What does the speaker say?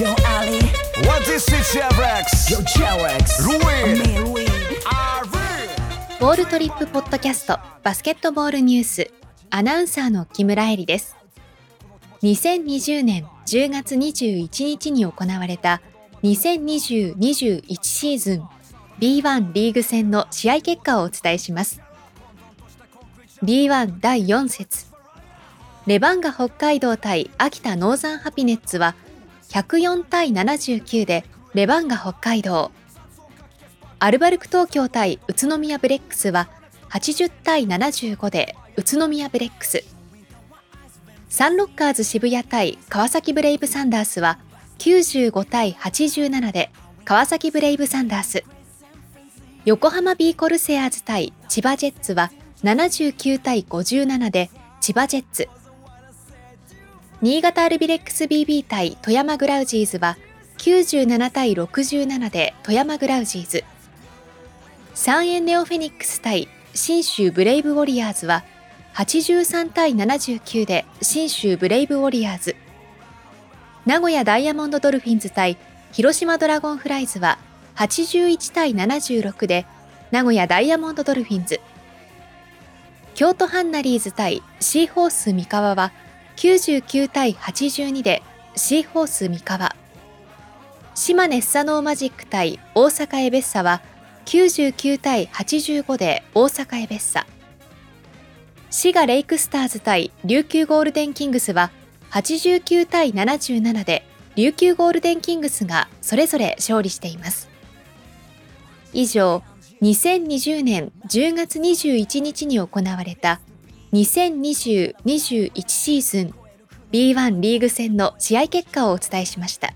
Yo Ali. What is it, Chevrex? Yo Cherex Ruin. Me ボールトリップポッドキャストバスケットボールニュース。アナウンサーの木村恵里です。2020年10月21日に行われた2020-21シーズン B1 リーグ戦の試合結果をお伝えします。B1 第4節。レバンガ北海道対秋田ノーザンハピネッツは104対79でレバンガ北海道アルバルク東京対宇都宮ブレックスは80対75で宇都宮ブレックス。サンロッカーズ渋谷対川崎ブレイブサンダースは95対87で川崎ブレイブサンダース。横浜ビーコルセアーズ対千葉ジェッツは79対57で千葉ジェッツ。新潟アルビレックス BB 対富山グラウジーズは97対67で富山グラウジーズ。三遠ネオフェニックス対信州ブレイブウォリアーズは83対79で信州ブレイブウォリアーズ名古屋ダイヤモンドドルフィンズ対広島ドラゴンフライズは81対76で名古屋ダイヤモンドドルフィンズ京都ハンナリーズ対シーホース三河は99対82でシーホース三河。島根スサノーマジック対大阪エベッサは99対85で大阪エベッサ。滋賀レイクスターズ対琉球ゴールデンキングスは89対77で琉球ゴールデンキングスがそれぞれ勝利しています。以上2020年10月21日に行われた2020-21シーズン B1 リーグ戦の試合結果をお伝えしました。